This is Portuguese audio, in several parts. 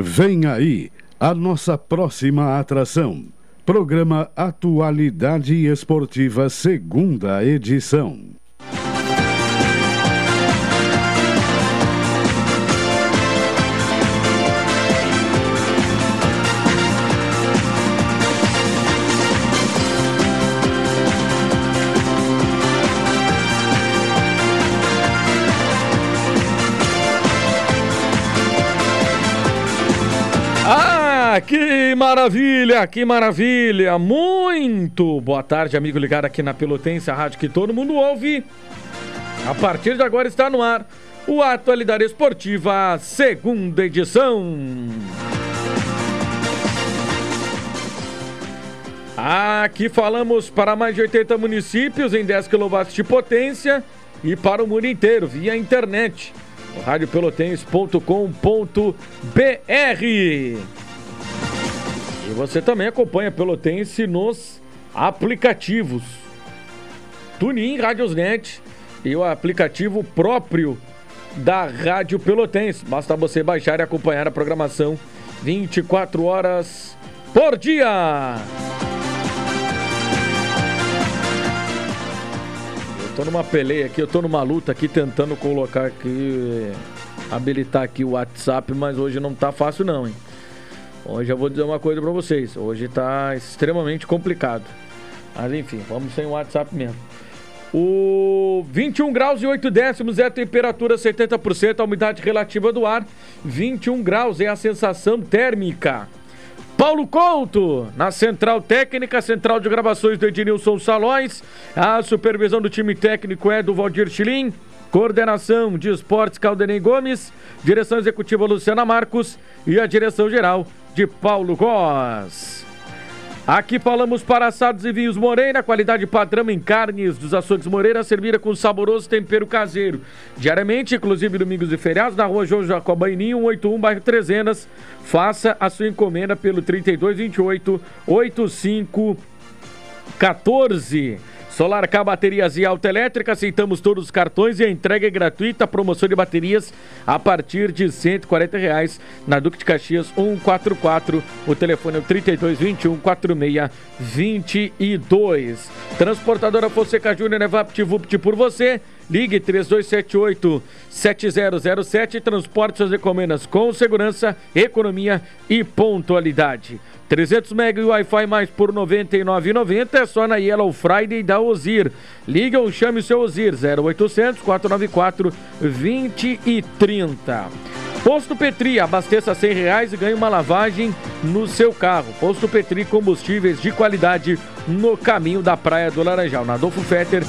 Vem aí a nossa próxima atração. Programa Atualidade Esportiva, segunda edição. Que maravilha, que maravilha! Muito boa tarde, amigo ligado aqui na Pelotense, a rádio que todo mundo ouve. A partir de agora está no ar o Atualidade Esportiva, segunda edição. Aqui falamos para mais de 80 municípios em 10 kW de potência e para o mundo inteiro via internet. radiopelotense.com.br e você também acompanha Pelotense nos aplicativos. TuneIn, Radiosnet e o aplicativo próprio da Rádio Pelotense. Basta você baixar e acompanhar a programação 24 horas por dia. Eu tô numa peleia aqui, eu tô numa luta aqui tentando colocar aqui habilitar aqui o WhatsApp, mas hoje não tá fácil não, hein? Hoje eu vou dizer uma coisa para vocês. Hoje está extremamente complicado. Mas enfim, vamos sem o WhatsApp mesmo. O 21 graus e 8 décimos é a temperatura, 70% a umidade relativa do ar. 21 graus é a sensação térmica. Paulo Couto, na Central Técnica, Central de Gravações do Ednilson Salões. A supervisão do time técnico é do Valdir Chilim. Coordenação de Esportes Caldenei Gomes. Direção executiva Luciana Marcos. E a direção geral de Paulo Góes. Aqui falamos para assados e vinhos Moreira, qualidade padrão em carnes dos açougues Moreira, servida com saboroso tempero caseiro. Diariamente, inclusive domingos e feriados, na rua João Jacobaini, 181, bairro Trezenas. Faça a sua encomenda pelo 3228 8514. Solar K Baterias e Autoelétrica, aceitamos todos os cartões e a entrega é gratuita. Promoção de baterias a partir de 140 reais na Duque de Caxias 144. O telefone é o 3221 4622. Transportadora Fonseca Júnior é VaptVupt por você. Ligue 3278 7007. Transporte suas encomendas com segurança, economia e pontualidade. 300 MB e Wi-Fi mais por R$ 99,90 é só na Yellow Friday da Ozir. Liga ou chame o seu Ozir 0800 494 2030. Posto Petri, abasteça R$ reais e ganhe uma lavagem no seu carro. Posto Petri, combustíveis de qualidade no caminho da Praia do Laranjal. Na Adolfo Fetter,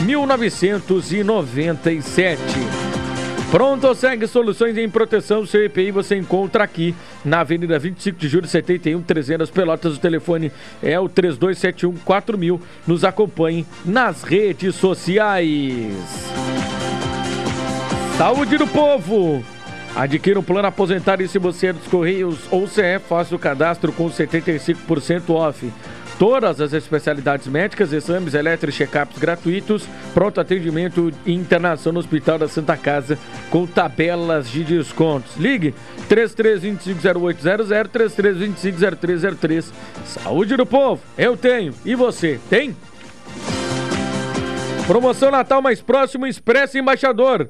1997. Pronto, segue soluções em proteção CPI você encontra aqui na Avenida 25 de Julho 71, 300 Pelotas. O telefone é o 3271 4000. Nos acompanhe nas redes sociais. Saúde do povo! Adquira um plano aposentário se você é dos Correios ou CE, faça o cadastro com 75% off. Todas as especialidades médicas, exames elétricos, check-ups gratuitos, pronto atendimento e internação no Hospital da Santa Casa com tabelas de descontos. Ligue 33250800, 33250303. Saúde do povo, eu tenho. E você, tem? Promoção Natal mais próximo, Expresso Embaixador.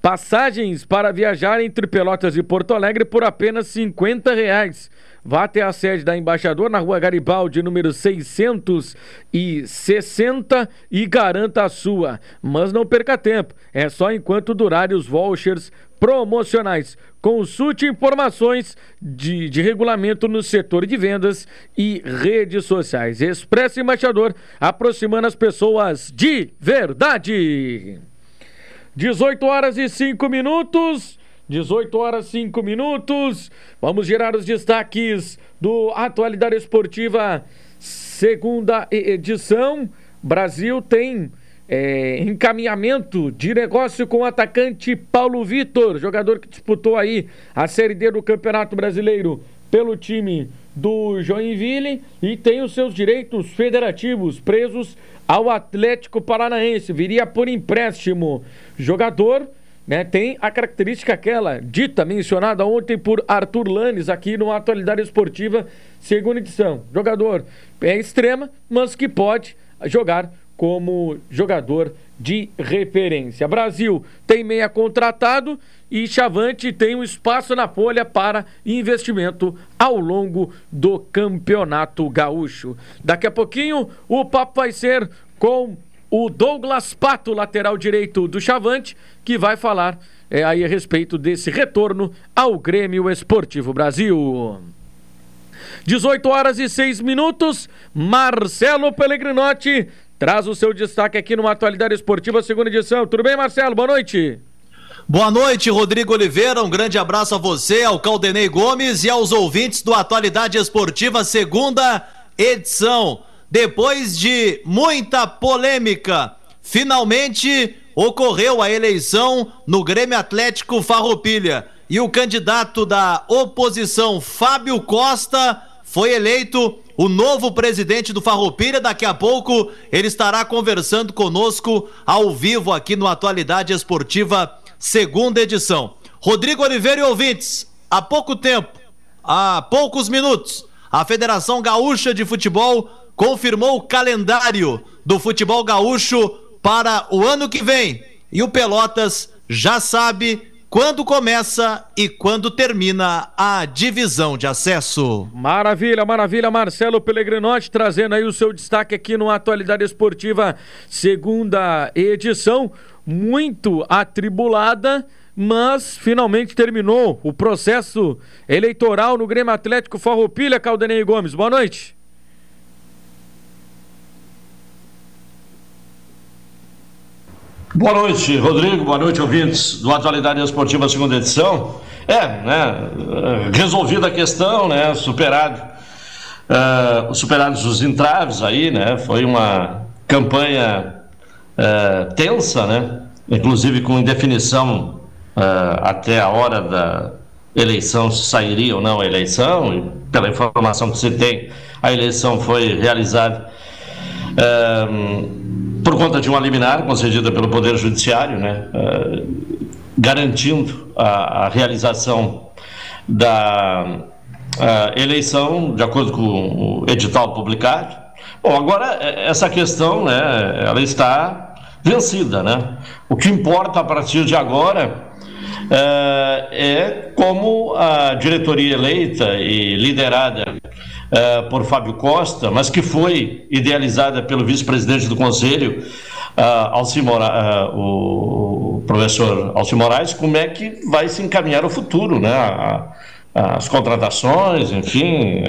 Passagens para viajar entre Pelotas e Porto Alegre por apenas 50 reais. Vá até a sede da Embaixador na rua Garibaldi, número 660 e garanta a sua. Mas não perca tempo, é só enquanto durarem os vouchers promocionais. Consulte informações de, de regulamento no setor de vendas e redes sociais. Expresso Embaixador, aproximando as pessoas de verdade. 18 horas e 5 minutos. 18 horas 5 minutos. Vamos gerar os destaques do Atualidade Esportiva, segunda edição. Brasil tem é, encaminhamento de negócio com o atacante Paulo Vitor, jogador que disputou aí a Série D do Campeonato Brasileiro pelo time do Joinville e tem os seus direitos federativos presos ao Atlético Paranaense. Viria por empréstimo. Jogador né, tem a característica aquela dita, mencionada ontem por Arthur Lanes aqui no Atualidade Esportiva, segunda edição. Jogador é extrema, mas que pode jogar como jogador de referência. Brasil tem meia contratado e Chavante tem um espaço na folha para investimento ao longo do Campeonato Gaúcho. Daqui a pouquinho o papo vai ser com o Douglas Pato, lateral direito do Chavante, que vai falar é, aí a respeito desse retorno ao Grêmio Esportivo Brasil. 18 horas e 6 minutos, Marcelo Pellegrinotti traz o seu destaque aqui numa atualidade esportiva, segunda edição. Tudo bem, Marcelo? Boa noite. Boa noite, Rodrigo Oliveira. Um grande abraço a você, ao Caldenei Gomes e aos ouvintes do Atualidade Esportiva, segunda edição. Depois de muita polêmica, finalmente ocorreu a eleição no Grêmio Atlético Farroupilha e o candidato da oposição, Fábio Costa, foi eleito o novo presidente do Farroupilha. Daqui a pouco ele estará conversando conosco ao vivo aqui no Atualidade Esportiva, segunda edição. Rodrigo Oliveira e ouvintes, há pouco tempo, há poucos minutos, a Federação Gaúcha de Futebol confirmou o calendário do futebol gaúcho para o ano que vem. E o Pelotas já sabe quando começa e quando termina a divisão de acesso. Maravilha, maravilha, Marcelo Pellegrinotti trazendo aí o seu destaque aqui no Atualidade Esportiva, segunda edição, muito atribulada, mas finalmente terminou o processo eleitoral no Grêmio Atlético Farroupilha, Caldenei Gomes. Boa noite. Boa noite, Rodrigo. Boa noite, ouvintes do Atualidade Esportiva, segunda edição. É, né, resolvida a questão, né, superado, uh, superados os entraves aí, né, foi uma campanha uh, tensa, né, inclusive com indefinição uh, até a hora da eleição, se sairia ou não a eleição, e pela informação que se tem, a eleição foi realizada por conta de uma liminar concedida pelo Poder Judiciário, né, uh, garantindo a, a, realização da uh, eleição de acordo com o edital publicado. Bom, agora eh, essa questão, né, ela está vencida, né? O que importa a partir de agora é como a diretoria eleita e liderada uh, por Fábio Costa, mas que foi idealizada pelo vice-presidente do Conselho, uh, uh, o professor Alci Moraes, como é que vai se encaminhar o futuro, né? A, as contratações, enfim,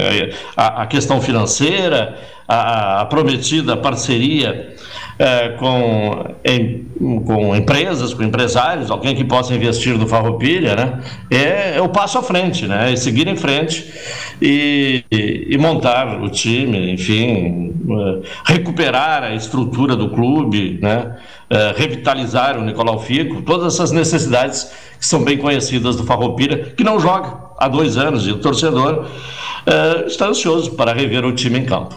a, a questão financeira, a, a prometida parceria é, com, em, com empresas, com empresários, alguém que possa investir no Farroupilha, né? É, é o passo à frente, né? É seguir em frente e, e, e montar o time, enfim, uh, recuperar a estrutura do clube, né? Uh, revitalizar o Nicolau Fico, todas essas necessidades que são bem conhecidas do Farroupilha, que não joga há dois anos e o torcedor uh, está ansioso para rever o time em campo.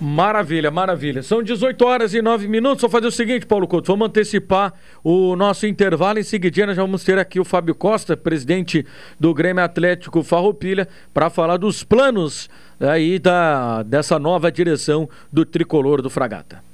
Maravilha, maravilha. São 18 horas e 9 minutos. Vou fazer o seguinte, Paulo Couto, vamos antecipar o nosso intervalo. Em seguida, nós vamos ter aqui o Fábio Costa, presidente do Grêmio Atlético Farroupilha, para falar dos planos aí da, dessa nova direção do tricolor do Fragata.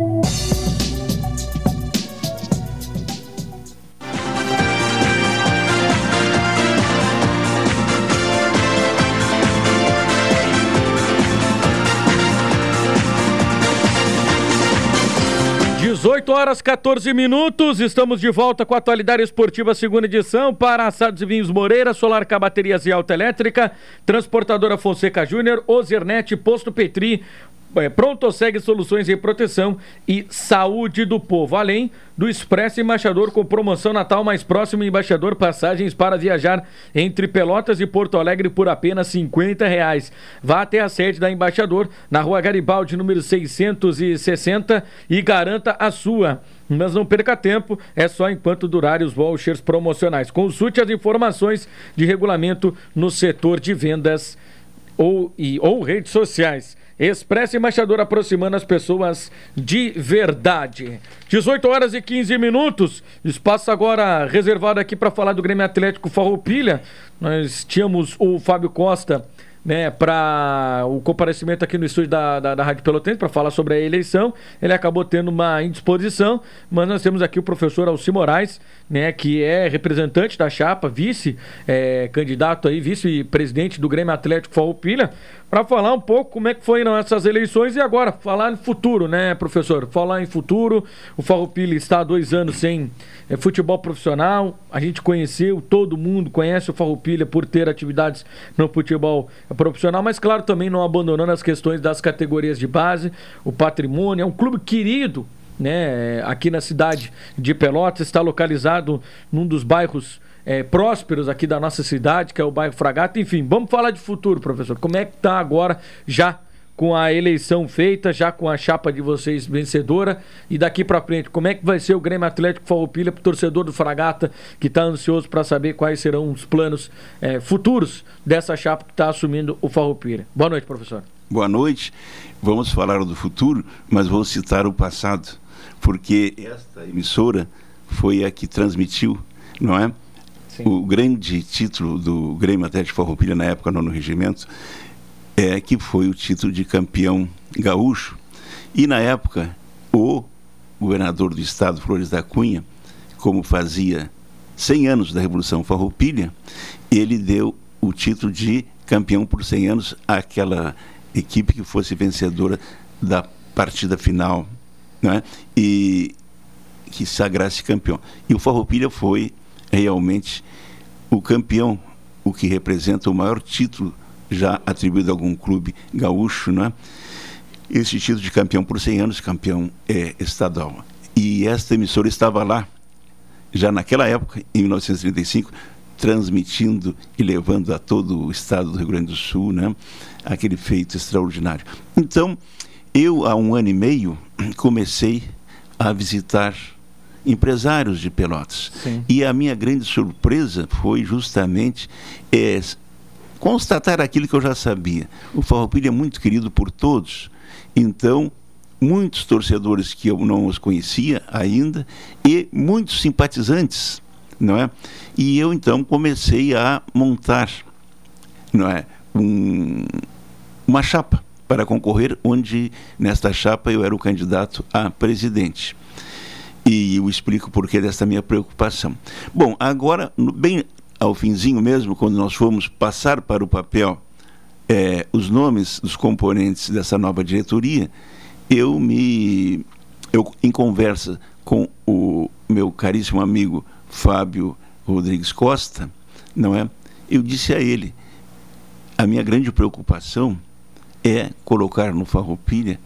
18 horas 14 minutos, estamos de volta com a atualidade esportiva segunda edição para Assados e Vinhos Moreira, Solar K Baterias e Autoelétrica, Transportadora Fonseca Júnior, Ozernet, Posto Petri, Pronto segue soluções em proteção e saúde do povo. Além do Expresso Embaixador com promoção Natal mais próximo Embaixador passagens para viajar entre Pelotas e Porto Alegre por apenas 50 reais. Vá até a sede da Embaixador na rua Garibaldi, número 660 e garanta a sua. Mas não perca tempo, é só enquanto durarem os vouchers promocionais. Consulte as informações de regulamento no setor de vendas ou, e, ou redes sociais. Expresso Embaixador aproximando as pessoas de verdade. 18 horas e 15 minutos. Espaço agora reservado aqui para falar do Grêmio Atlético Farroupilha. Nós tínhamos o Fábio Costa né, para o comparecimento aqui no estúdio da, da, da Rádio Pelotense para falar sobre a eleição. Ele acabou tendo uma indisposição, mas nós temos aqui o professor Alci Moraes, né, que é representante da chapa, vice é, candidato aí, vice-presidente do Grêmio Atlético Farroupilha, para falar um pouco como é que foram essas eleições e agora falar em futuro, né, professor? Falar em futuro. O Farroupilha está há dois anos sem é, futebol profissional. A gente conheceu, todo mundo conhece o Farroupilha por ter atividades no futebol profissional, mas claro também não abandonando as questões das categorias de base, o patrimônio. É um clube querido, né? Aqui na cidade de Pelotas está localizado num dos bairros é, prósperos aqui da nossa cidade, que é o bairro Fragata. Enfim, vamos falar de futuro, professor. Como é que está agora, já com a eleição feita, já com a chapa de vocês vencedora, e daqui para frente, como é que vai ser o Grêmio Atlético Farroupilha para o torcedor do Fragata, que está ansioso para saber quais serão os planos é, futuros dessa chapa que está assumindo o Farroupilha. Boa noite, professor. Boa noite. Vamos falar do futuro, mas vou citar o passado, porque esta emissora foi a que transmitiu, não é? Sim. O grande título do Grêmio Atlético Farroupilha na época no regimento é que foi o título de campeão gaúcho. E na época o governador do estado, Flores da Cunha, como fazia 100 anos da Revolução Farroupilha, ele deu o título de campeão por 100 anos àquela equipe que fosse vencedora da partida final, né? E que sagrasse campeão. E o Farroupilha foi realmente o campeão, o que representa o maior título já atribuído a algum clube gaúcho, né? Esse título de campeão por 100 anos, campeão é, estadual. E esta emissora estava lá, já naquela época, em 1935, transmitindo e levando a todo o estado do Rio Grande do Sul, né? Aquele feito extraordinário. Então, eu, há um ano e meio, comecei a visitar empresários de Pelotas. Sim. E a minha grande surpresa foi justamente é, constatar aquilo que eu já sabia. O Farroupilha é muito querido por todos. Então, muitos torcedores que eu não os conhecia ainda e muitos simpatizantes, não é? E eu então comecei a montar, não é, um, uma chapa para concorrer, onde nesta chapa eu era o candidato a presidente. E eu explico o porquê dessa minha preocupação. Bom, agora, bem ao finzinho mesmo, quando nós fomos passar para o papel é, os nomes dos componentes dessa nova diretoria, eu me. Eu, em conversa com o meu caríssimo amigo Fábio Rodrigues Costa, não é? Eu disse a ele: a minha grande preocupação é colocar no Farroupilha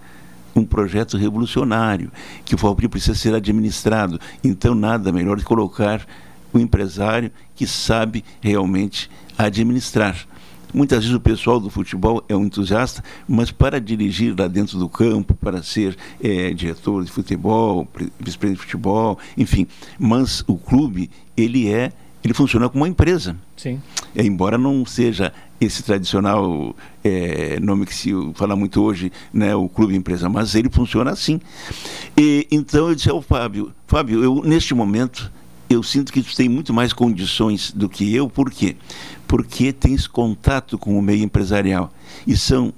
um projeto revolucionário, que o Farroupilha precisa ser administrado. Então, nada melhor de colocar um empresário que sabe realmente administrar. Muitas vezes o pessoal do futebol é um entusiasta, mas para dirigir lá dentro do campo, para ser é, diretor de futebol, vice-presidente de futebol, enfim, mas o clube ele é ele funciona como uma empresa. Sim. É, embora não seja esse tradicional é, nome que se fala muito hoje, né, o clube empresa, mas ele funciona assim. E, então eu disse ao Fábio, Fábio, eu neste momento eu sinto que tu tem muito mais condições do que eu, por quê? Porque tens contato com o meio empresarial. E são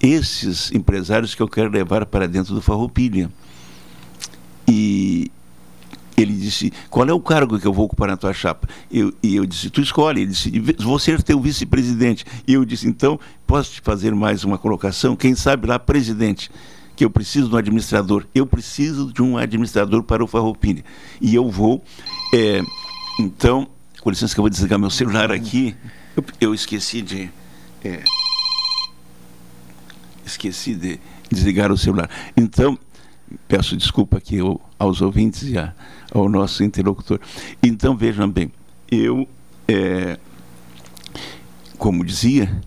esses empresários que eu quero levar para dentro do Farroupilha. E ele disse, qual é o cargo que eu vou ocupar na tua chapa? Eu, e eu disse, tu escolhe. Ele disse, vou ser teu vice-presidente. E eu disse, então, posso te fazer mais uma colocação? Quem sabe lá, presidente, que eu preciso de um administrador. Eu preciso de um administrador para o Farroupilha. E eu vou, é, então, com licença que eu vou desligar meu celular aqui, eu, eu esqueci de... É, esqueci de desligar o celular. Então, peço desculpa aqui aos ouvintes e a, ao nosso interlocutor. Então, vejam bem, eu, é, como dizia,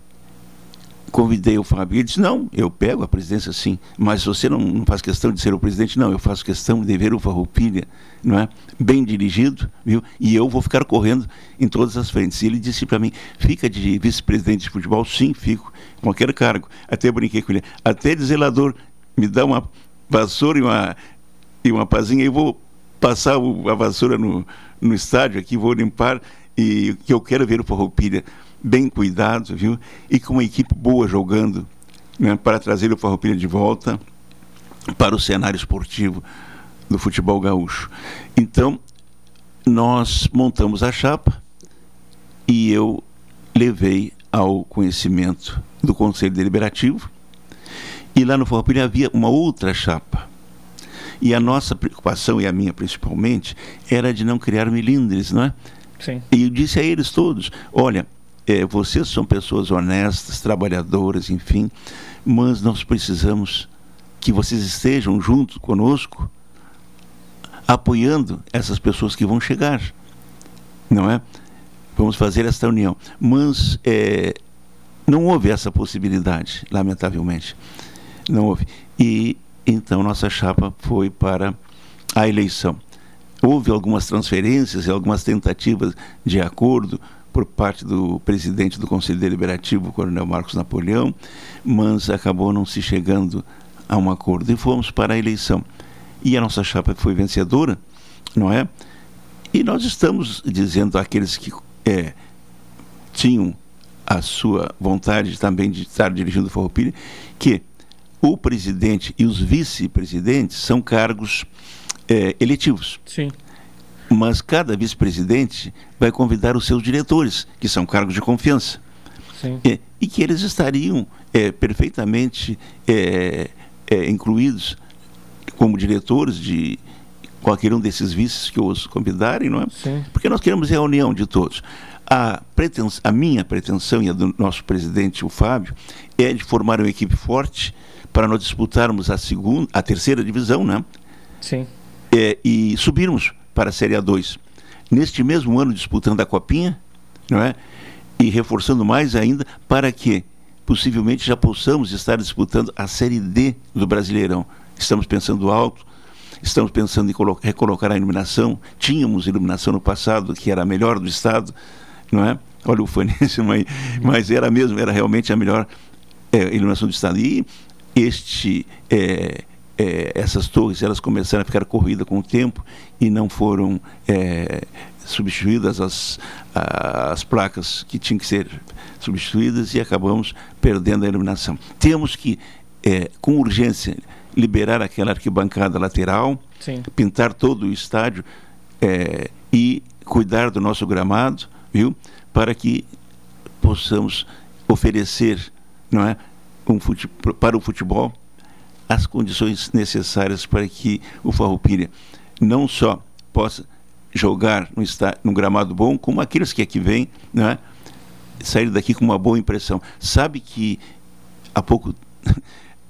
convidei o Fábio. Ele disse: Não, eu pego a presidência sim, mas você não, não faz questão de ser o presidente, não. Eu faço questão de ver o Farroupilha, não é? Bem dirigido, viu? E eu vou ficar correndo em todas as frentes. E ele disse para mim: Fica de vice-presidente de futebol? Sim, fico, qualquer cargo. Até brinquei com ele: Até de zelador, me dá uma vassoura e uma, e uma pazinha e vou passar a vassoura no, no estádio aqui, vou limpar e que eu quero ver o Farroupilha bem cuidado, viu? E com uma equipe boa jogando né, para trazer o Farroupilha de volta para o cenário esportivo do futebol gaúcho. Então, nós montamos a chapa e eu levei ao conhecimento do Conselho Deliberativo e lá no Farroupilha havia uma outra chapa. E a nossa preocupação, e a minha principalmente, era de não criar milindres, não é? Sim. E eu disse a eles todos: olha, é, vocês são pessoas honestas, trabalhadoras, enfim, mas nós precisamos que vocês estejam junto conosco, apoiando essas pessoas que vão chegar, não é? Vamos fazer esta união. Mas é, não houve essa possibilidade, lamentavelmente. Não houve. E então nossa chapa foi para a eleição. Houve algumas transferências e algumas tentativas de acordo por parte do presidente do Conselho Deliberativo, Coronel Marcos Napoleão, mas acabou não se chegando a um acordo e fomos para a eleição. E a nossa chapa foi vencedora, não é? E nós estamos dizendo àqueles que é, tinham a sua vontade também de estar dirigindo o Farroupilha, que o presidente e os vice-presidentes são cargos é, eletivos. Sim mas cada vice-presidente vai convidar os seus diretores, que são cargos de confiança. É, e que eles estariam é, perfeitamente é, é, incluídos como diretores de qualquer um desses vices que os convidarem, não é? Sim. Porque nós queremos a união de todos. A, pretens, a minha pretensão e a do nosso presidente, o Fábio, é de formar uma equipe forte para nós disputarmos a segunda, a terceira divisão, né? Sim. É, e subirmos para a Série A2. Neste mesmo ano, disputando a Copinha, não é? E reforçando mais ainda para que possivelmente já possamos estar disputando a Série D do Brasileirão. Estamos pensando alto, estamos pensando em recolocar a iluminação. Tínhamos iluminação no passado, que era a melhor do estado, não é? Olha o faníssimo mas, mas era mesmo, era realmente a melhor é, iluminação do estado. E este é, é, essas torres elas começaram a ficar corridas com o tempo e não foram é, substituídas as, as placas que tinham que ser substituídas e acabamos perdendo a iluminação. Temos que, é, com urgência, liberar aquela arquibancada lateral, Sim. pintar todo o estádio é, e cuidar do nosso gramado, viu? Para que possamos oferecer, não é, um fute, para o futebol as condições necessárias para que o Farroupilha não só possa jogar no, num gramado bom, como aqueles que aqui vêm, né, sair daqui com uma boa impressão. Sabe que há pouco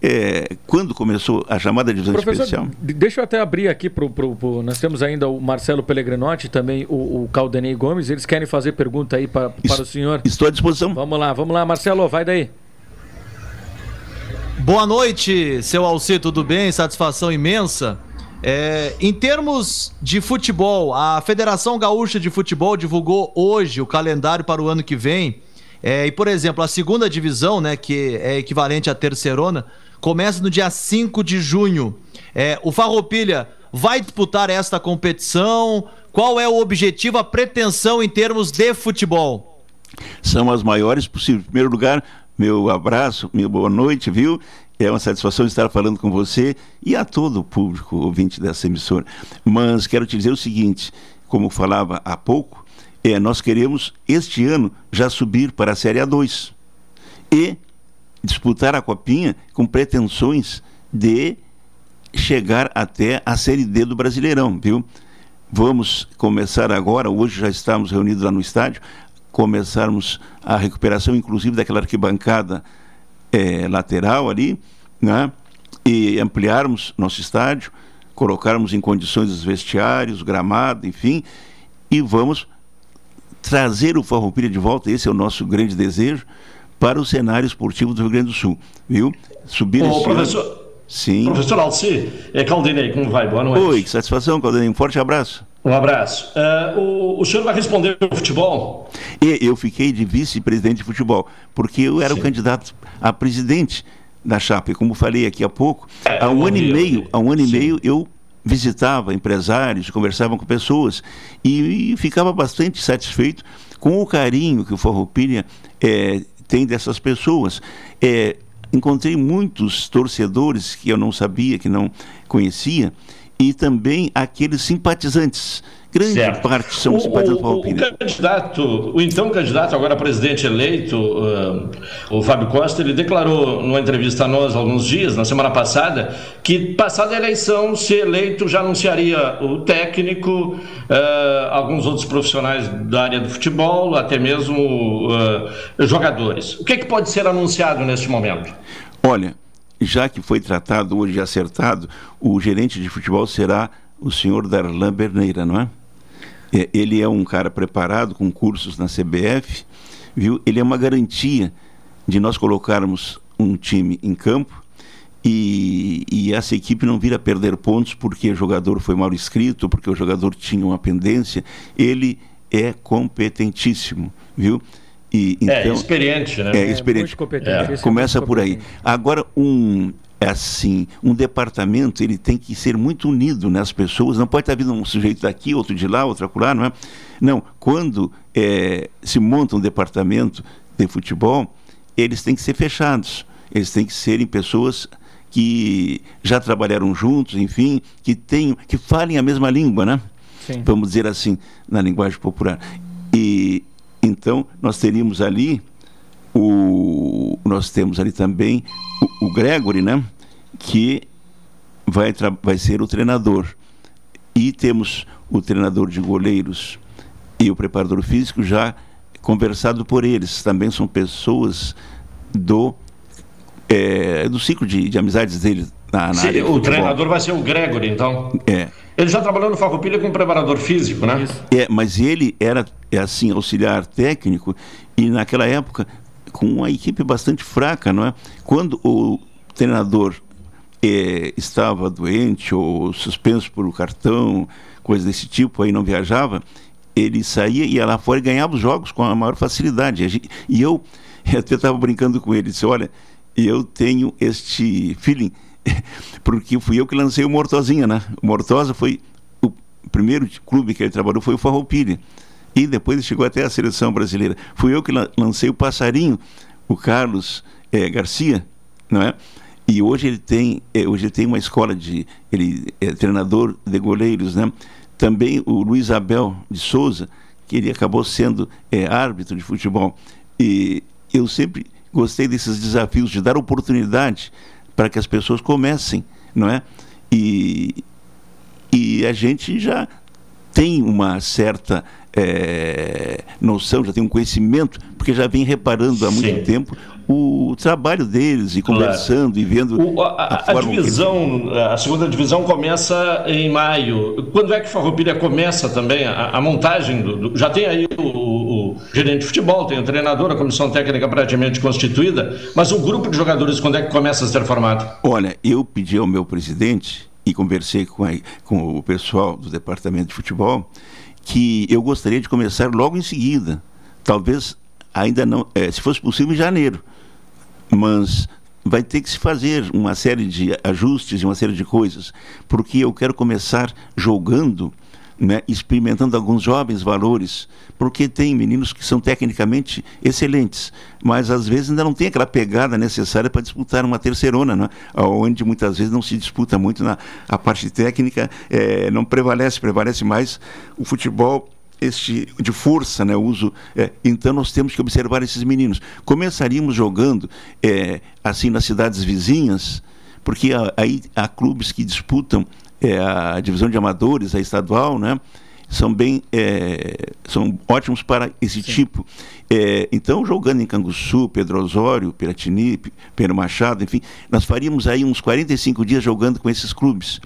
É, quando começou a chamada divisão Professor, especial? Deixa eu até abrir aqui para o. Nós temos ainda o Marcelo Pellegrinotti também o, o Caldenei Gomes. Eles querem fazer pergunta aí para, para o senhor. Estou à disposição. Vamos lá, vamos lá, Marcelo, vai daí. Boa noite, seu Alci, tudo bem? Satisfação imensa. É, em termos de futebol, a Federação Gaúcha de Futebol divulgou hoje o calendário para o ano que vem. É, e, por exemplo, a segunda divisão, né, que é equivalente à terceirona, começa no dia 5 de junho. É, o Farroupilha vai disputar esta competição? Qual é o objetivo, a pretensão em termos de futebol? São as maiores possíveis. Em primeiro lugar, meu abraço, minha boa noite, viu? É uma satisfação estar falando com você e a todo o público ouvinte dessa emissora. Mas quero te dizer o seguinte, como falava há pouco, é, nós queremos este ano já subir para a Série A2 e disputar a Copinha com pretensões de chegar até a Série D do Brasileirão, viu? Vamos começar agora, hoje já estamos reunidos lá no estádio, começarmos a recuperação, inclusive, daquela arquibancada é, lateral ali, né? E ampliarmos nosso estádio, colocarmos em condições os vestiários, gramado, enfim, e vamos trazer o Farroupilha de volta, esse é o nosso grande desejo, para o cenário esportivo do Rio Grande do Sul, viu? Subir Ô, professor, ano... Sim. Professor Alci, é Caldinei, como vai? Boa noite. Oi, que satisfação, Caldinei, um forte abraço. Um abraço. Uh, o, o, senhor vai responder o futebol? Eu fiquei de vice-presidente de futebol, porque eu era Sim. o candidato a presidente da chapa. E como falei aqui há pouco, é, há um ano e meio, há um ano Sim. e meio eu visitava empresários, conversava com pessoas e, e ficava bastante satisfeito com o carinho que o Farroupilha é, tem dessas pessoas. É, encontrei muitos torcedores que eu não sabia, que não conhecia, e também aqueles simpatizantes grande certo. parte são os simpatizantes o, o, o candidato, o então candidato, agora presidente eleito, uh, o Fábio Costa, ele declarou numa entrevista a nós alguns dias, na semana passada, que passada a eleição, se eleito, já anunciaria o técnico, uh, alguns outros profissionais da área do futebol, até mesmo uh, jogadores. O que, é que pode ser anunciado neste momento? Olha, já que foi tratado hoje e acertado, o gerente de futebol será o senhor Darlan Berneira, não é? É, ele é um cara preparado com cursos na CBF, viu? Ele é uma garantia de nós colocarmos um time em campo e, e, essa equipe não vir a perder pontos porque o jogador foi mal escrito, porque o jogador tinha uma pendência. Ele é competentíssimo, viu? E, é, então, é experiente, né? É, experiente. É, Começa por aí. Agora, um, é assim, um departamento ele tem que ser muito unido nas pessoas, não pode estar vindo um sujeito daqui, outro de lá, outro acolá, não é? Não, quando é, se monta um departamento de futebol, eles têm que ser fechados, eles têm que serem pessoas que já trabalharam juntos, enfim, que tenham, que falem a mesma língua, né? Sim. Vamos dizer assim, na linguagem popular. E então nós teríamos ali o, nós temos ali também o, o Gregory, né? Que vai, vai ser o treinador. E temos o treinador de goleiros e o preparador físico já conversado por eles. Também são pessoas do, é, do ciclo de, de amizades dele na, na Sim, O treinador vai ser o Gregory, então. É. Ele já trabalhou no Farroupilha como preparador físico, né? É, mas ele era, é assim, auxiliar técnico e naquela época com uma equipe bastante fraca, não é? Quando o treinador é, estava doente ou suspenso por um cartão, coisa desse tipo, aí não viajava, ele saía, ia lá fora e ganhava os jogos com a maior facilidade. E eu, eu até estava brincando com ele, disse, olha, eu tenho este feeling, porque fui eu que lancei o Mortozinha, né? O Mortosa foi o primeiro clube que ele trabalhou foi o Farroupilha e depois ele chegou até a seleção brasileira. Fui eu que lancei o passarinho, o Carlos é, Garcia, não é? E hoje ele tem, é, hoje ele tem uma escola de, ele é treinador de goleiros, né? Também o Luiz Abel de Souza, que ele acabou sendo é, árbitro de futebol. E eu sempre gostei desses desafios de dar oportunidade para que as pessoas comecem, não é? E, e a gente já tem uma certa é, noção, já tem um conhecimento, porque já vem reparando há muito Sim. tempo o trabalho deles e conversando claro. e vendo o, a, a, a divisão, a segunda divisão começa em maio. Quando é que Farroupilha começa também a, a montagem do, do, já tem aí o, o, gerente de futebol, tem o treinador, a comissão técnica praticamente constituída, mas o grupo de jogadores quando é que começa a ser formado? Olha, eu pedi ao meu presidente e conversei com, a, com o pessoal do departamento de futebol que eu gostaria de começar logo em seguida. Talvez ainda não, é, se fosse possível, em janeiro. Mas vai ter que se fazer uma série de ajustes e uma série de coisas, porque eu quero começar jogando né, experimentando alguns jovens valores, porque tem meninos que são tecnicamente excelentes, mas às vezes ainda não tem aquela pegada necessária para disputar uma terceirona, né, onde muitas vezes não se disputa muito na a parte técnica, é, não prevalece, prevalece mais o futebol este de força, né, uso. É, então nós temos que observar esses meninos. Começaríamos jogando é, assim nas cidades vizinhas, porque aí há clubes que disputam é, a divisão de amadores, a estadual, né? são bem é, são ótimos para esse Sim. tipo. É, então, jogando em Canguçu, Pedro Osório, Piratini, Pedro Machado, enfim, nós faríamos aí uns 45 dias jogando com esses clubes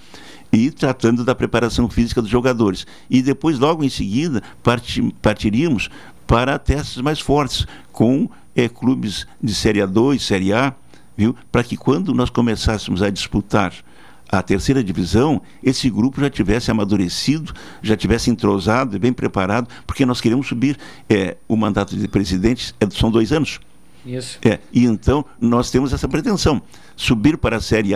e tratando da preparação física dos jogadores. E depois, logo em seguida, parti partiríamos para testes mais fortes, com é, clubes de Série A2, Série A, viu? Para que quando nós começássemos a disputar a terceira divisão, esse grupo já tivesse amadurecido, já tivesse entrosado e bem preparado, porque nós queremos subir. É, o mandato de presidente é, são dois anos. Isso. É, e então nós temos essa pretensão, subir para a Série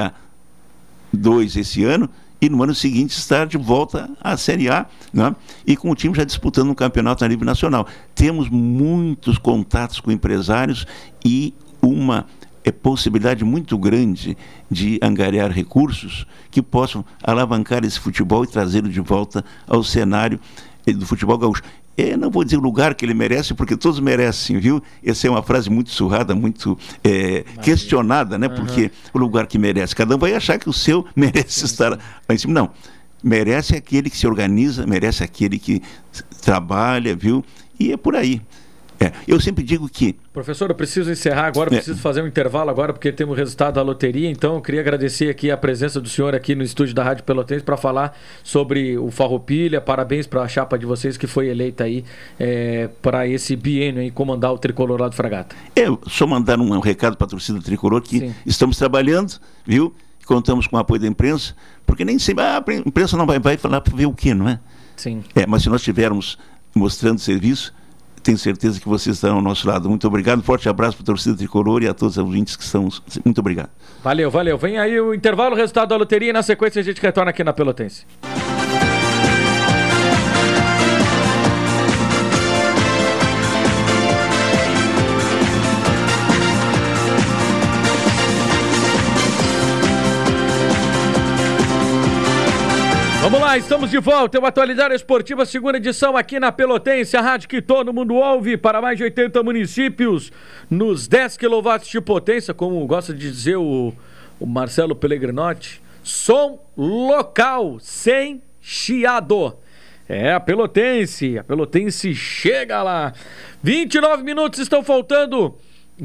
A2 esse ano e no ano seguinte estar de volta à Série A, né? e com o time já disputando um campeonato a nível nacional. Temos muitos contatos com empresários e uma é possibilidade muito grande de angariar recursos que possam alavancar esse futebol e trazê-lo de volta ao cenário eh, do futebol gaúcho. Eu não vou dizer o lugar que ele merece, porque todos merecem, viu? Essa é uma frase muito surrada, muito é, questionada, né? Uhum. Porque o lugar que merece, cada um vai achar que o seu merece sim, estar sim. lá em cima. Não. Merece aquele que se organiza, merece aquele que trabalha, viu? E é por aí. É, eu sempre digo que. Professor, eu preciso encerrar agora, é. preciso fazer um intervalo agora, porque temos o resultado da loteria. Então, eu queria agradecer aqui a presença do senhor aqui no estúdio da Rádio Pelotense para falar sobre o Farroupilha. Parabéns para a chapa de vocês que foi eleita aí é, para esse biênio e comandar o tricolor lá do Fragata. É, só mandar um, um recado para a torcida tricolor que Sim. estamos trabalhando, viu? Contamos com o apoio da imprensa, porque nem sempre ah, a imprensa não vai, vai falar para ver o que, não é? Sim. É, mas se nós estivermos mostrando serviço tenho certeza que vocês estarão ao nosso lado. Muito obrigado, forte abraço para a torcida tricolor e a todos os ouvintes que estão. Muito obrigado. Valeu, valeu. Vem aí o intervalo, o resultado da loteria e na sequência a gente retorna aqui na Pelotense. Vamos lá, estamos de volta. É o Atualidade Esportiva, segunda edição aqui na Pelotense, a rádio que todo mundo ouve para mais de 80 municípios, nos 10 kW de potência, como gosta de dizer o, o Marcelo Pellegrinotti. Som local, sem chiado. É a Pelotense, a Pelotense chega lá. 29 minutos estão faltando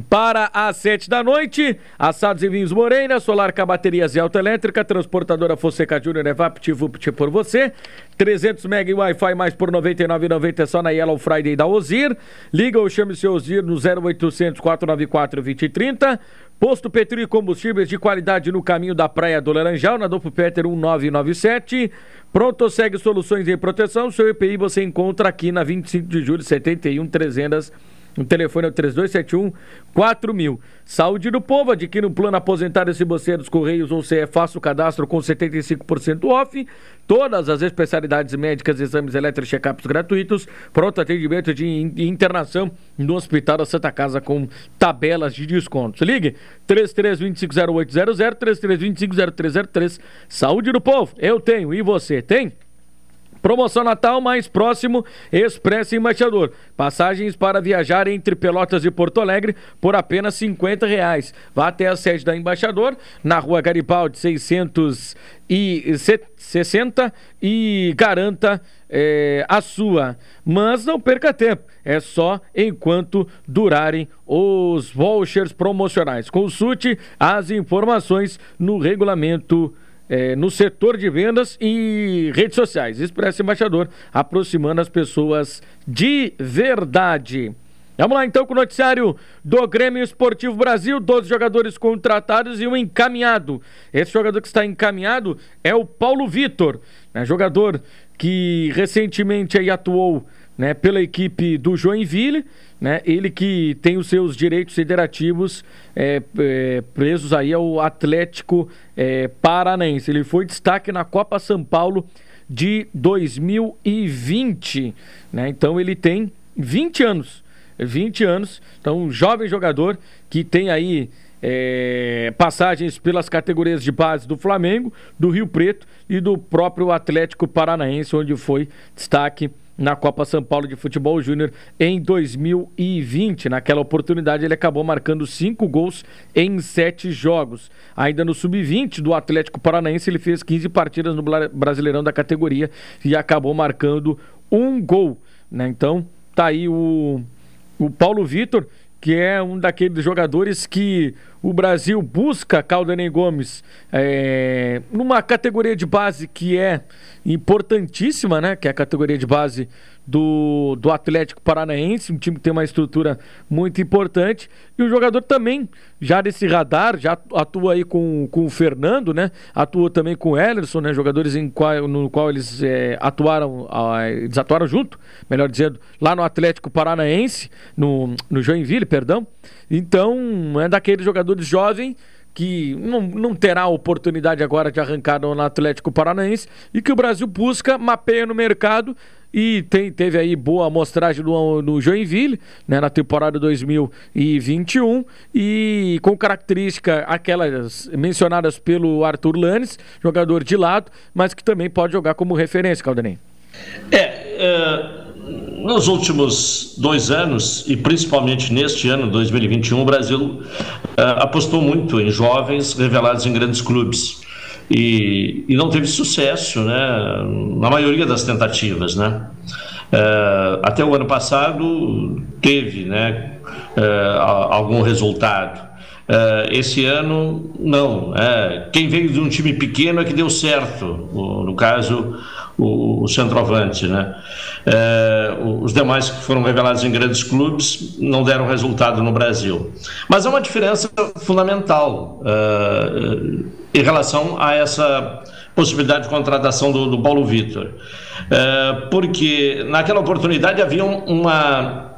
para as sete da noite. Assados e Vinhos Moreira, Solar com baterias e autoelétrica, transportadora Fonseca Júnior, é VaptVupt por você. 300 MB Wi-Fi mais por R$ 99,90 é só na Yellow Friday da Ozir. Liga ou chame seu Ozir no 0800 494 2030. Posto Petri Combustíveis de qualidade no caminho da Praia do Laranjal, na Dopo Peter 1997. Pronto, segue soluções em proteção. Seu EPI você encontra aqui na 25 de julho, 71 300 o telefone é o 3271 4000. Saúde do povo, adquira um plano aposentado se você é dos Correios ou se é faça o cadastro com 75% off. Todas as especialidades médicas, exames elétricos, check-ups gratuitos. Pronto atendimento de internação no Hospital da Santa Casa com tabelas de descontos. Ligue 33250800, 33250303. Saúde do povo, eu tenho e você tem? Promoção Natal mais próximo, Expresso Embaixador. Passagens para viajar entre Pelotas e Porto Alegre por apenas 50 reais. Vá até a sede da Embaixador, na rua Garibaldi 660 e garanta é, a sua. Mas não perca tempo, é só enquanto durarem os vouchers promocionais. Consulte as informações no regulamento é, no setor de vendas e redes sociais. Expresso Embaixador, aproximando as pessoas de verdade. Vamos lá então com o noticiário do Grêmio Esportivo Brasil: 12 jogadores contratados e um encaminhado. Esse jogador que está encaminhado é o Paulo Vitor, né, jogador que recentemente aí atuou né, pela equipe do Joinville, né, ele que tem os seus direitos federativos é, é, presos aí ao Atlético é, Paranaense. Ele foi destaque na Copa São Paulo de 2020, né, então ele tem 20 anos, 20 anos, então um jovem jogador que tem aí é, passagens pelas categorias de base do Flamengo, do Rio Preto e do próprio Atlético Paranaense, onde foi destaque na Copa São Paulo de Futebol Júnior em 2020. Naquela oportunidade, ele acabou marcando cinco gols em sete jogos. Ainda no sub-20 do Atlético Paranaense, ele fez 15 partidas no Brasileirão da categoria e acabou marcando um gol. Né? Então, tá aí o, o Paulo Vitor, que é um daqueles jogadores que o Brasil busca Caldanei Gomes é, numa categoria de base que é importantíssima, né? Que é a categoria de base do, do Atlético Paranaense, um time que tem uma estrutura muito importante. E o jogador também, já desse radar, já atua aí com, com o Fernando, né? Atua também com o Ellerson, né? Jogadores em qual, no qual eles é, atuaram, eles atuaram junto, melhor dizendo, lá no Atlético Paranaense, no, no Joinville, perdão. Então, é daqueles jogadores jovens que não, não terá oportunidade agora de arrancar no Atlético Paranaense e que o Brasil busca, mapeia no mercado e tem, teve aí boa amostragem no, no Joinville, né, na temporada 2021 e com característica aquelas mencionadas pelo Arthur Lanes, jogador de lado, mas que também pode jogar como referência, Caldanei. É, é nos últimos dois anos, e principalmente neste ano, 2021, o Brasil uh, apostou muito em jovens revelados em grandes clubes. E, e não teve sucesso né, na maioria das tentativas. Né? Uh, até o ano passado teve né, uh, algum resultado. Uh, esse ano, não. É, quem veio de um time pequeno é que deu certo. No caso, o, o centroavante, né? É, os demais que foram revelados em grandes clubes não deram resultado no Brasil. Mas há uma diferença fundamental uh, em relação a essa possibilidade de contratação do, do Paulo Vitor. Uh, porque naquela oportunidade havia uma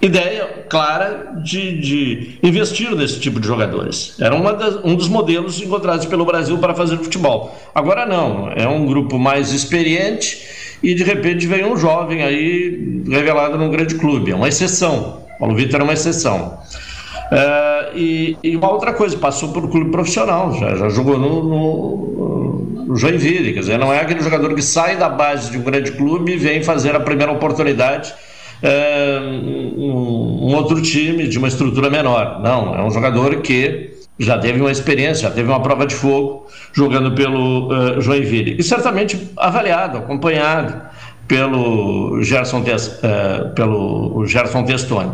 ideia clara de, de, investir nesse tipo de jogadores. Era das, um dos modelos encontrados pelo Brasil para fazer futebol. Agora não, é um grupo mais experiente e de repente veio um jovem aí revelado num grande clube. É uma exceção. Paulo Vitor é uma exceção. Uh, e, e, uma outra coisa, passou por clube profissional, já, já jogou no, no, no, Joinville, quer dizer, não é aquele jogador que sai da base de um grande clube e vem fazer a primeira oportunidade é, um, um outro time de uma estrutura menor. Não, é um jogador que já teve uma experiência, já teve uma prova de fogo jogando pelo uh, Joinville. E certamente avaliado, acompanhado pelo Gerson, uh, pelo Gerson Testoni.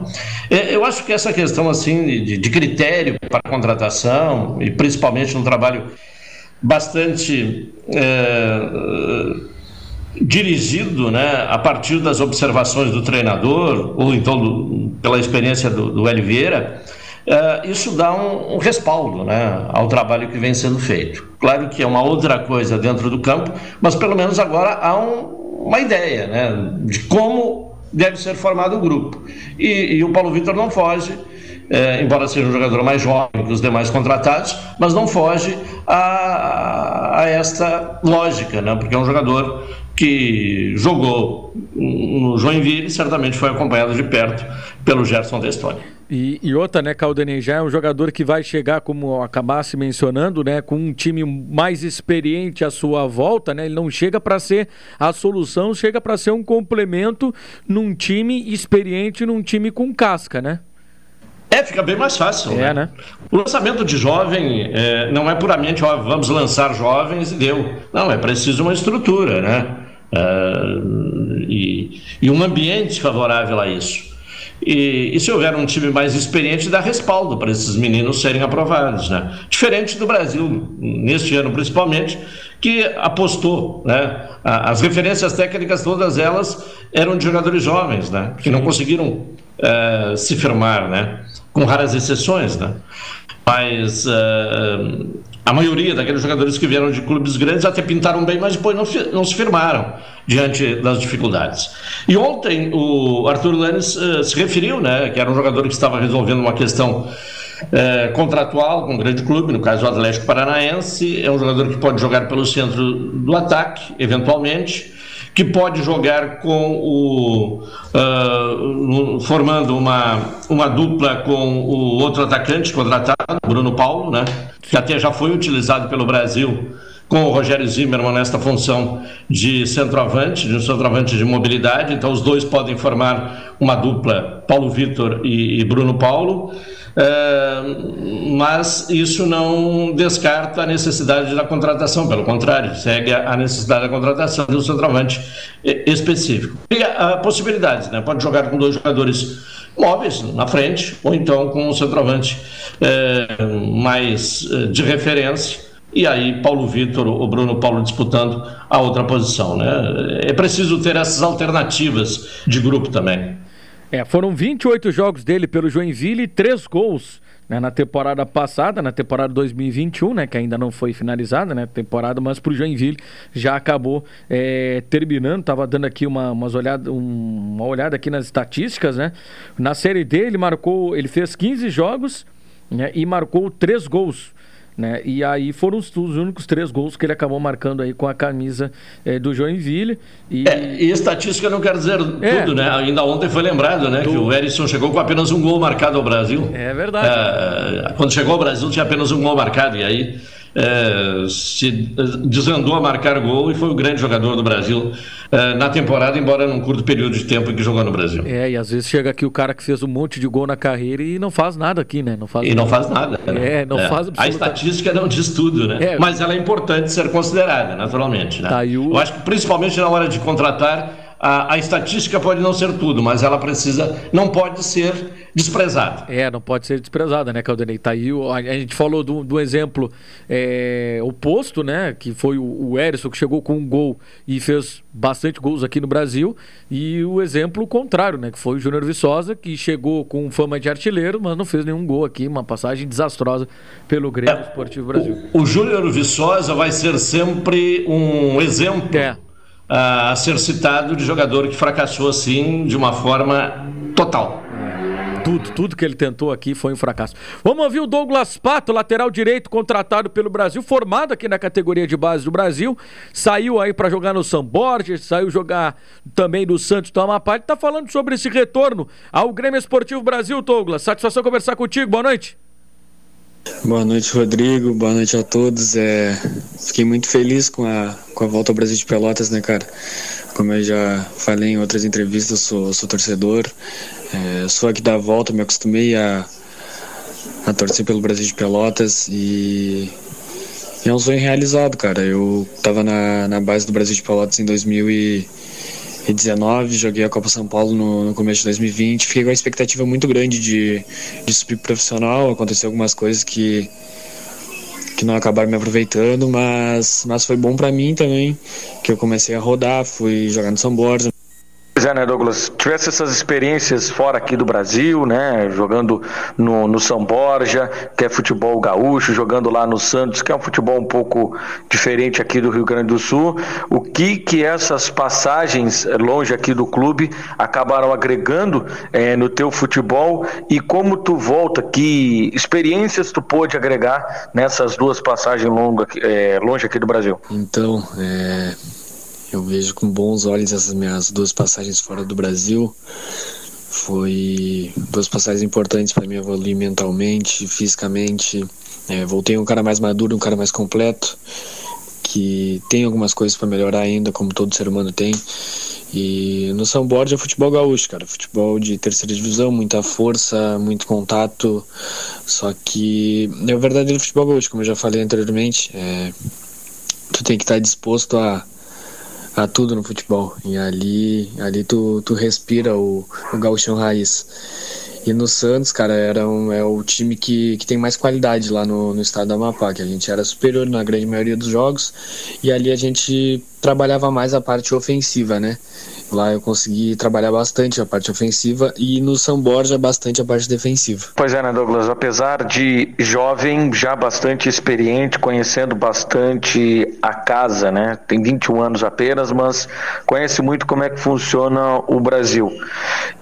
Eu acho que essa questão assim de, de critério para contratação, e principalmente um trabalho bastante. Uh, dirigido né, a partir das observações do treinador, ou então do, pela experiência do, do Hélio Vieira, uh, isso dá um, um, respaldo né, ao trabalho que vem sendo feito. Claro que é uma outra coisa dentro do campo, mas pelo menos agora há um, uma ideia né, de como deve ser formado o grupo. E, e o Paulo Vitor não foge. É, embora seja um jogador mais jovem que os demais contratados, mas não foge a, a esta lógica, né? porque é um jogador que jogou no Joinville, certamente foi acompanhado de perto pelo Gerson Destoni. E, e, outra, né, Caldenei, já é um jogador que vai chegar, como acabasse mencionando, né, com um time mais experiente à sua volta, né? Ele não chega para ser a solução, chega para ser um complemento num time experiente, num time com casca, né? É, fica bem mais fácil. É, né? né? O lançamento de jovem é, não é puramente, ó, vamos lançar jovens e deu. Não, é preciso uma estrutura, né? Uh, e, e, um ambiente favorável a isso. E, e, se houver um time mais experiente, dá respaldo para esses meninos serem aprovados. Né? Diferente do Brasil, neste ano principalmente, que apostou. Né? As referências técnicas, todas elas, eram de jogadores jovens, né? que não conseguiram uh, se firmar, né? com raras exceções. Né? Mas uh, a maioria daqueles jogadores que vieram de clubes grandes até pintaram bem, mas depois não, não se firmaram diante das dificuldades. E ontem o Arthur Lanes uh, se referiu, né, que era um jogador que estava resolvendo uma questão uh, contratual com um grande clube, no caso o Atlético Paranaense. É um jogador que pode jogar pelo centro do ataque, eventualmente que pode jogar com o uh, formando uma, uma dupla com o outro atacante contratado, Bruno Paulo, né? Que até já foi utilizado pelo Brasil com o Rogério Zimmermann nesta função de centroavante, de um centroavante de mobilidade. Então, os dois podem formar uma dupla, Paulo Vitor e, Bruno Paulo. Mas isso não descarta a necessidade da contratação, pelo contrário, segue a necessidade da contratação de um centroavante específico. E a, possibilidades, né? Pode jogar com dois jogadores móveis na frente, ou então com um centroavante é, mais é, de referência e aí Paulo Vitor, o Bruno Paulo disputando a outra posição. Né? É preciso ter essas alternativas de grupo também. É, foram 28 jogos dele pelo Joinville e 3 gols né, na temporada passada, na temporada 2021, né, que ainda não foi finalizada, né, temporada, mas para o Joinville já acabou é, terminando. Tava dando aqui uma, umas olhada, um, uma olhada aqui nas estatísticas, né? Na série D ele marcou, ele fez 15 jogos né, e marcou 3 gols. Né? E aí foram os, os, únicos três gols que ele acabou marcando aí com a camisa é, do Joinville. E... É, e estatística não quer dizer é. tudo, né? Ainda ontem foi lembrado, né? Que o Erisson chegou com apenas um gol marcado ao Brasil. É verdade. É, quando chegou ao Brasil tinha apenas um gol marcado, e aí é, se desandou a marcar gol e foi o grande jogador do Brasil é, na temporada, embora num curto período de tempo em que jogou no Brasil. É, e às vezes chega aqui o cara que fez um monte de gol na carreira e não faz nada aqui, né? Não faz e nada. não faz nada. Né? É, não é. faz A estatística não diz tudo, né? É. Mas ela é importante ser considerada, naturalmente. Né? Tá, o... Eu acho que principalmente na hora de contratar a, a, estatística pode não ser tudo, mas ela precisa, não pode ser desprezada. É, não pode ser desprezada, né, Caldenei? Tá aí, a, a gente falou do, do exemplo é, oposto, né, que foi o, o Erisson, que chegou com um gol e fez bastante gols aqui no Brasil, e o exemplo contrário, né, que foi o Júnior Viçosa, que chegou com fama de artilheiro, mas não fez nenhum gol aqui, uma passagem desastrosa pelo Grêmio é, Esportivo Brasil. O, o Júnior Viçosa vai ser sempre um exemplo. É a ser citado de jogador que fracassou assim de uma forma total. Tudo, tudo que ele tentou aqui foi um fracasso. Vamos ouvir o Douglas Pato, lateral direito, contratado pelo Brasil, formado aqui na categoria de base do Brasil. Saiu aí para jogar no São Borges, saiu jogar também no Santos do Amapá. Ele tá falando sobre esse retorno ao Grêmio Esportivo Brasil, Douglas. Satisfação conversar contigo, boa noite. Boa noite, Rodrigo. Boa noite a todos. É, fiquei muito feliz com a, com a volta ao Brasil de Pelotas, né, cara? Como eu já falei em outras entrevistas, sou, sou torcedor. É, sou aqui da volta, me acostumei a, a torcer pelo Brasil de Pelotas e, é um sonho realizado, cara. Eu tava na, na base do Brasil de Pelotas em 2000 e 2019, joguei a Copa São Paulo no, no, começo de 2020. Fiquei com uma expectativa muito grande de, de subir profissional. Aconteceu algumas coisas que, que não acabaram me aproveitando, mas, mas foi bom para mim também, que eu comecei a rodar, fui jogar no São Borja, Pois é, né, Douglas? Tivesse essas experiências fora aqui do Brasil, né? Jogando no, no São Borja, que é futebol gaúcho, jogando lá no Santos, que é um futebol um pouco diferente aqui do Rio Grande do Sul. O que que essas passagens longe aqui do clube acabaram agregando é, no teu futebol e como tu volta, que experiências tu pôde agregar nessas duas passagens longa, é, longe aqui do Brasil? Então, é eu vejo com bons olhos essas minhas duas passagens fora do Brasil. Foi duas passagens importantes para mim evoluir mentalmente, fisicamente. É, voltei um cara mais maduro, um cara mais completo, que tem algumas coisas para melhorar ainda, como todo ser humano tem. E no São Borja é futebol gaúcho, cara. Futebol de terceira divisão, muita força, muito contato. Só que é o verdadeiro futebol gaúcho, como eu já falei anteriormente. É, tu tem que estar disposto a a tudo no futebol. E ali, ali tu, tu respira o, o gauchão raiz. E no Santos, cara, era um, é o time que, que tem mais qualidade lá no, no estado do Amapá, que a gente era superior na grande maioria dos jogos, e ali a gente trabalhava mais a parte ofensiva, né? Lá eu consegui trabalhar bastante a parte ofensiva e no São Borja bastante a parte defensiva. Pois é, né, Douglas? Apesar de jovem, já bastante experiente, conhecendo bastante a casa, né? Tem 21 anos apenas, mas conhece muito como é que funciona o Brasil.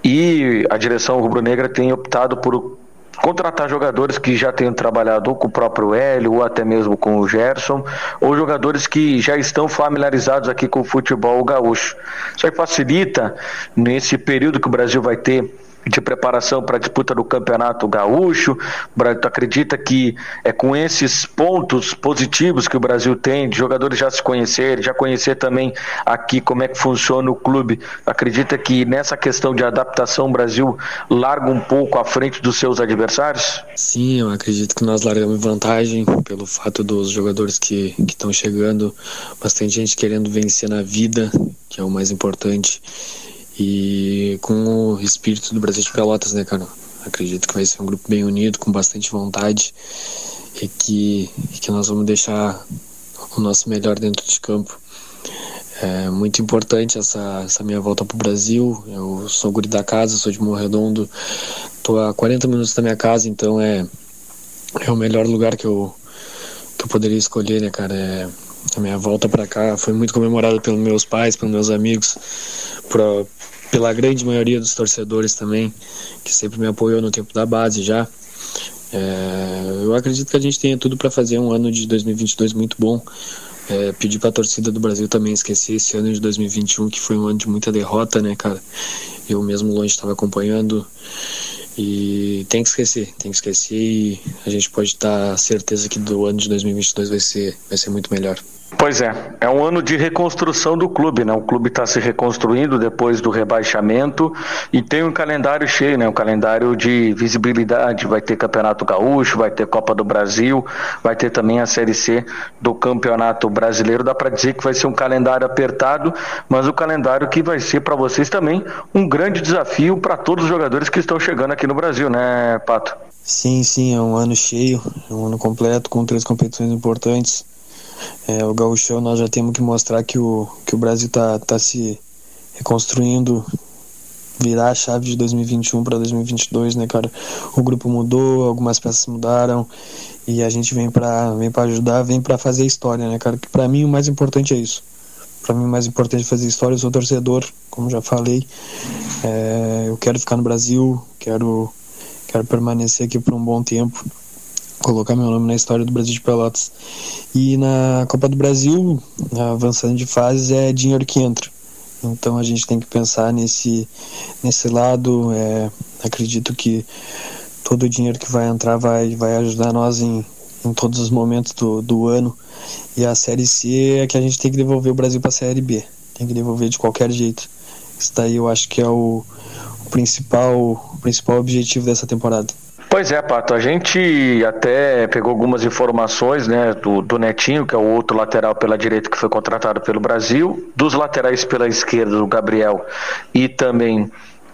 E a direção rubro-negra tem optado por contratar jogadores que já tenham trabalhado com o próprio Hélio ou até mesmo com o Gerson, ou jogadores que já estão familiarizados aqui com o futebol gaúcho. Isso aí facilita, nesse período que o Brasil vai ter de preparação para a disputa do Campeonato Gaúcho. Tu acredita que é com esses pontos positivos que o Brasil tem, de jogadores já se conhecerem, já conhecer também aqui como é que funciona o clube, acredita que nessa questão de adaptação o Brasil larga um pouco à frente dos seus adversários? Sim, eu acredito que nós largamos vantagem pelo fato dos jogadores que estão chegando, bastante gente querendo vencer na vida, que é o mais importante e com o espírito do Brasil de Pelotas, né, cara? Acredito que vai ser um grupo bem unido, com bastante vontade e que, e que nós vamos deixar o nosso melhor dentro de campo. É muito importante essa, essa minha volta para o Brasil. Eu sou guri da casa, sou de Morredondo, tô a 40 minutos da minha casa, então é, é o melhor lugar que eu, que eu poderia escolher, né, cara? É, a minha volta para cá foi muito comemorada pelos meus pais, pelos meus amigos, pra, pela grande maioria dos torcedores também, que sempre me apoiou no tempo da base já. É, eu acredito que a gente tenha tudo para fazer um ano de 2022 muito bom. É, pedir para a torcida do Brasil também esquecer esse ano de 2021, que foi um ano de muita derrota, né, cara? Eu mesmo longe estava acompanhando. E tem que esquecer, tem que esquecer e a gente pode estar certeza que do ano de 2022 vai ser, vai ser muito melhor. Pois é, é um ano de reconstrução do clube, né? O clube está se reconstruindo depois do rebaixamento e tem um calendário cheio, né? Um calendário de visibilidade. Vai ter Campeonato Gaúcho, vai ter Copa do Brasil, vai ter também a Série C do Campeonato Brasileiro. Dá para dizer que vai ser um calendário apertado, mas o calendário que vai ser para vocês também um grande desafio para todos os jogadores que estão chegando aqui no Brasil, né, Pato? Sim, sim, é um ano cheio, é um ano completo com três competições importantes é, o gauchão nós já temos que mostrar que o, que o Brasil está tá se reconstruindo, virar a chave de 2021 para 2022, né, cara? O grupo mudou, algumas peças mudaram e a gente vem para vem para ajudar, vem para fazer história, né, cara? Que para mim o mais importante é isso. Para mim o mais importante é fazer história. Eu sou torcedor, como já falei. É, eu quero ficar no Brasil, quero quero permanecer aqui por um bom tempo colocar meu nome na história do Brasil de Pelotas. E na Copa do Brasil, avançando de fases, é dinheiro que entra. Então a gente tem que pensar nesse, nesse lado. É, acredito que todo o dinheiro que vai entrar vai, vai ajudar nós em, em todos os momentos do, do ano. E a Série C é que a gente tem que devolver o Brasil para a Série B. Tem que devolver de qualquer jeito. Isso daí eu acho que é o, o principal, o principal objetivo dessa temporada. Pois é, Pato, a gente até pegou algumas informações né, do, do, Netinho, que é o outro lateral pela direita que foi contratado pelo Brasil, dos laterais pela esquerda, o Gabriel e também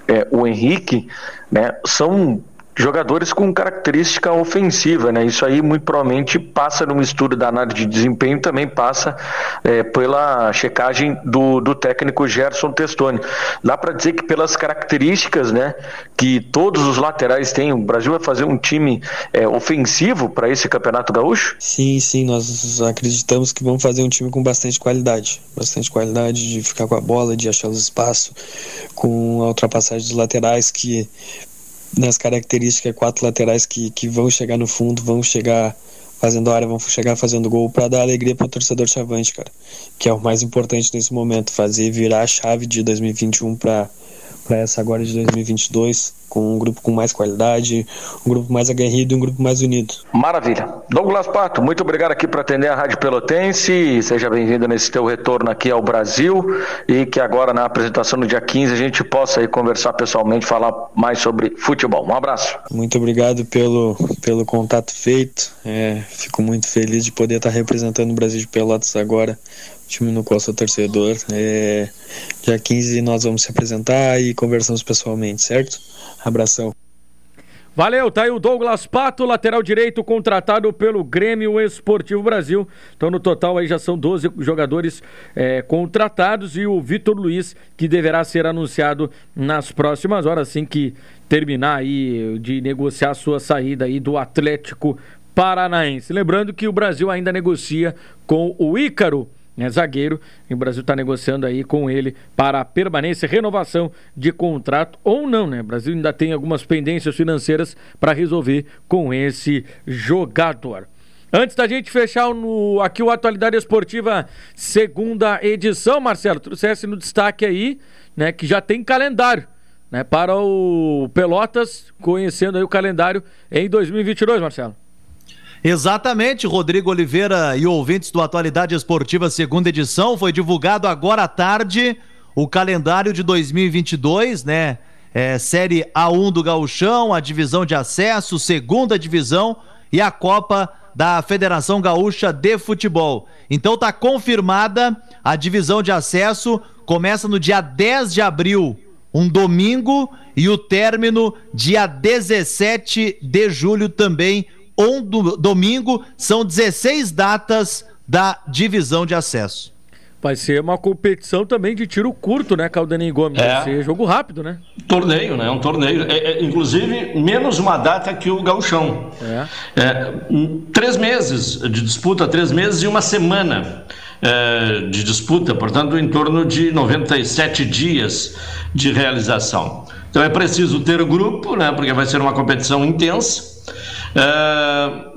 é, o Henrique, né, são jogadores com característica ofensiva, né? Isso aí muito provavelmente passa no estudo da análise de desempenho, também passa é, pela checagem do, do técnico Gerson Testoni. Dá para dizer que pelas características, né, que todos os laterais têm, o Brasil vai fazer um time é, ofensivo para esse campeonato gaúcho? Sim, sim, nós acreditamos que vamos fazer um time com bastante qualidade, bastante qualidade de ficar com a bola, de achar os espaços, com a ultrapassagem dos laterais que nas características, quatro laterais que, que vão chegar no fundo, vão chegar fazendo área, vão chegar fazendo gol para dar alegria para o torcedor chavante, cara. Que é o mais importante nesse momento, fazer virar a chave de 2021 para essa agora de 2022 com um grupo com mais qualidade, um grupo mais aguerrido e um grupo mais unido. Maravilha. Douglas Pato, muito obrigado aqui por atender a Rádio Pelotense. Seja bem-vindo nesse teu retorno aqui ao Brasil e que agora na apresentação no dia 15 a gente possa aí conversar pessoalmente, falar mais sobre futebol. Um abraço. Muito obrigado pelo, pelo contato feito. É, fico muito feliz de poder estar representando o Brasil de Pelotas agora time no qual sou torcedor. É, dia 15 nós vamos se apresentar e conversamos pessoalmente, certo? Abração. Valeu, tá aí o Douglas Pato, lateral direito, contratado pelo Grêmio Esportivo Brasil. Então, no total, aí já são 12 jogadores é, contratados e o Vitor Luiz, que deverá ser anunciado nas próximas horas, assim que terminar aí de negociar a sua saída aí do Atlético Paranaense. Lembrando que o Brasil ainda negocia com o Ícaro né, zagueiro. E o Brasil está negociando aí com ele para a permanência, renovação de contrato ou não, né? O Brasil ainda tem algumas pendências financeiras para resolver com esse jogador. Antes da gente fechar no, aqui o Atualidade Esportiva, segunda edição, Marcelo, trouxesse no destaque aí, né, que já tem calendário né, para o Pelotas, conhecendo aí o calendário em 2022, Marcelo. Exatamente, Rodrigo Oliveira e ouvintes do Atualidade Esportiva segunda edição, foi divulgado agora à tarde o calendário de 2022, né? É, série A1 do Gauchão, a divisão de acesso, segunda divisão e a Copa da Federação Gaúcha de Futebol. Então tá confirmada a divisão de acesso, começa no dia 10 de abril, um domingo, e o término dia 17 de julho também, um do, domingo, são 16 datas da divisão de acesso. Vai ser uma competição também de tiro curto, né, Caldaninho Gomes? É. Vai ser jogo rápido, né? Torneio, né? Um torneio. É, é, inclusive, menos uma data que o gauchão. É. é três meses de disputa, três meses e uma semana é, de disputa, portanto, em torno de 97 dias de realização. Então é preciso ter o grupo, né? Porque vai ser uma competição intensa. É,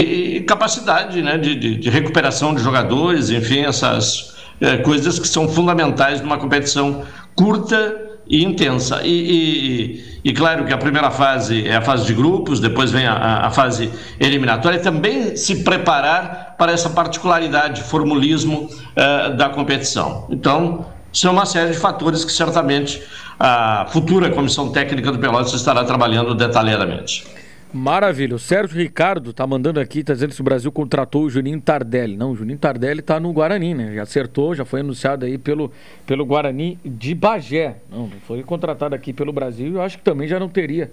e capacidade né, de, de, de recuperação de jogadores, enfim, essas é, coisas que são fundamentais numa competição curta e intensa. E, e, e, claro que a primeira fase é a fase de grupos, depois vem a, a fase eliminatória, e também se preparar para essa particularidade, formulismo uh, da competição. Então, são uma série de fatores que certamente a futura comissão técnica do Pelotas estará trabalhando detalhadamente. Maravilha. O Sérgio Ricardo tá mandando aqui, tá dizendo que o Brasil contratou o Juninho Tardelli. Não, o Juninho Tardelli tá no Guarani, né? Já acertou, já foi anunciado aí pelo, pelo Guarani de Bagé. Não, foi contratado aqui pelo Brasil. Eu acho que também já não teria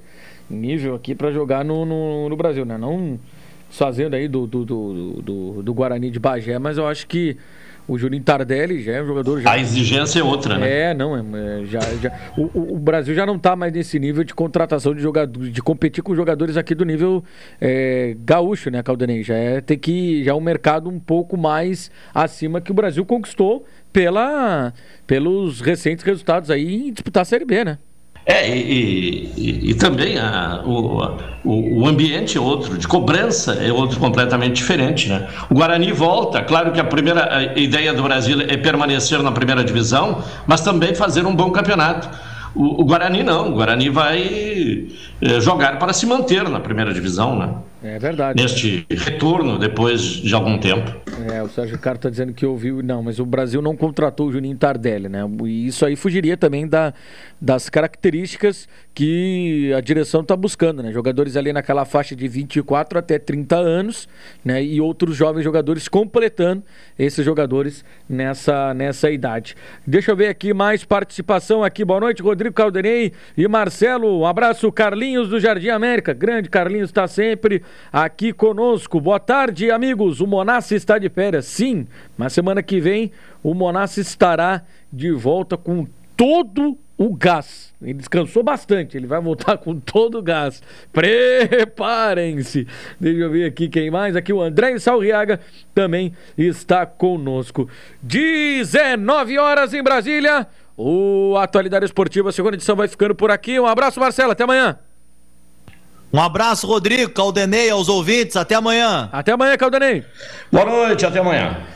nível aqui para jogar no, no, no, Brasil, né? Não fazendo aí do, do, do, do, Guarani de Bagé, mas eu acho que o Juninho Tardelli já é um jogador. Já... A exigência é outra, né? É, não, é, é já, já... O, o, Brasil já não está mais nesse nível de contratação de jogadores, de competir com jogadores aqui do nível é, gaúcho, né, Caldanei? Já é ter que já é um mercado um pouco mais acima que o Brasil conquistou pela, pelos recentes resultados aí em disputar a Série B, né? É, e, e, e também a, o, o, o, ambiente é outro, de cobrança é outro completamente diferente. Né? O Guarani volta, claro que a primeira ideia do Brasil é permanecer na primeira divisão, mas também fazer um bom campeonato. O, o Guarani não, o Guarani vai é, jogar para se manter na primeira divisão, né? É verdade. Neste retorno depois de algum tempo. É, o Sérgio Caro está dizendo que ouviu. Não, mas o Brasil não contratou o Juninho Tardelli, né? E isso aí fugiria também da, das características que a direção está buscando, né? Jogadores ali naquela faixa de 24 até 30 anos, né? E outros jovens jogadores completando esses jogadores nessa, nessa idade. Deixa eu ver aqui mais participação aqui. Boa noite, Rodrigo Caldenei e Marcelo. Um abraço, Carlinhos do Jardim América. Grande Carlinhos está sempre aqui conosco. Boa tarde, amigos. O Monassi está de férias, sim, mas semana que vem o Monassi estará de volta com todo o gás. Ele descansou bastante, ele vai voltar com todo o gás. Preparem-se. Deixa eu ver aqui quem mais. Aqui o André Salriaga também está conosco. 19 horas em Brasília. O Atualidade Esportiva, segunda edição, vai ficando por aqui. Um abraço, Marcelo. Até amanhã. Um abraço, Rodrigo, Caldenei, aos ouvintes. Até amanhã. Até amanhã, Caldenei. Boa noite, até amanhã.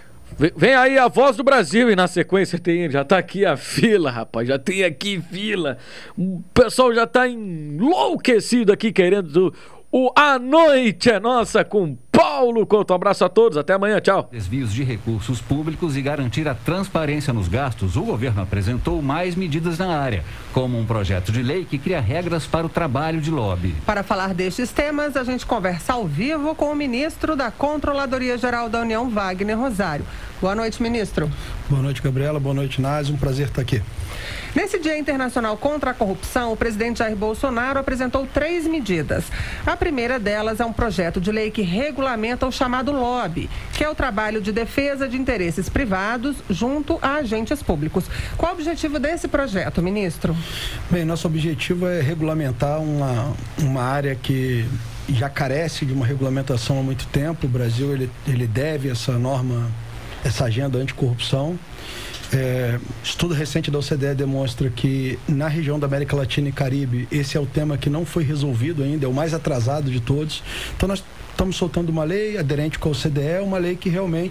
Vem aí a voz do Brasil e na sequência tem, já tá aqui a fila, rapaz, já tem aqui fila. O pessoal já tá enlouquecido aqui querendo o A Noite é Nossa com Paulo Couto. Um abraço a todos, até amanhã, tchau. Desvios de recursos públicos e garantir a transparência nos gastos, o governo apresentou mais medidas na área, como um projeto de lei que cria regras para o trabalho de lobby. Para falar destes temas, a gente conversa ao vivo com o ministro da Controladoria Geral da União, Wagner Rosário. Boa noite, ministro. Boa noite, Gabriela. Boa noite, Nás. Um prazer estar aqui. Nesse Dia Internacional contra a Corrupção, o presidente Jair Bolsonaro apresentou três medidas. A primeira delas é um projeto de lei que regulamenta o chamado lobby, que é o trabalho de defesa de interesses privados junto a agentes públicos. Qual o objetivo desse projeto, ministro? Bem, nosso objetivo é regulamentar uma, uma área que já carece de uma regulamentação há muito tempo. O Brasil ele, ele deve essa norma essa agenda anticorrupção. É, estudo recente da OCDE demonstra que na região da América Latina e Caribe esse é o tema que não foi resolvido ainda, é o mais atrasado de todos. Então nós estamos soltando uma lei aderente com a OCDE, uma lei que realmente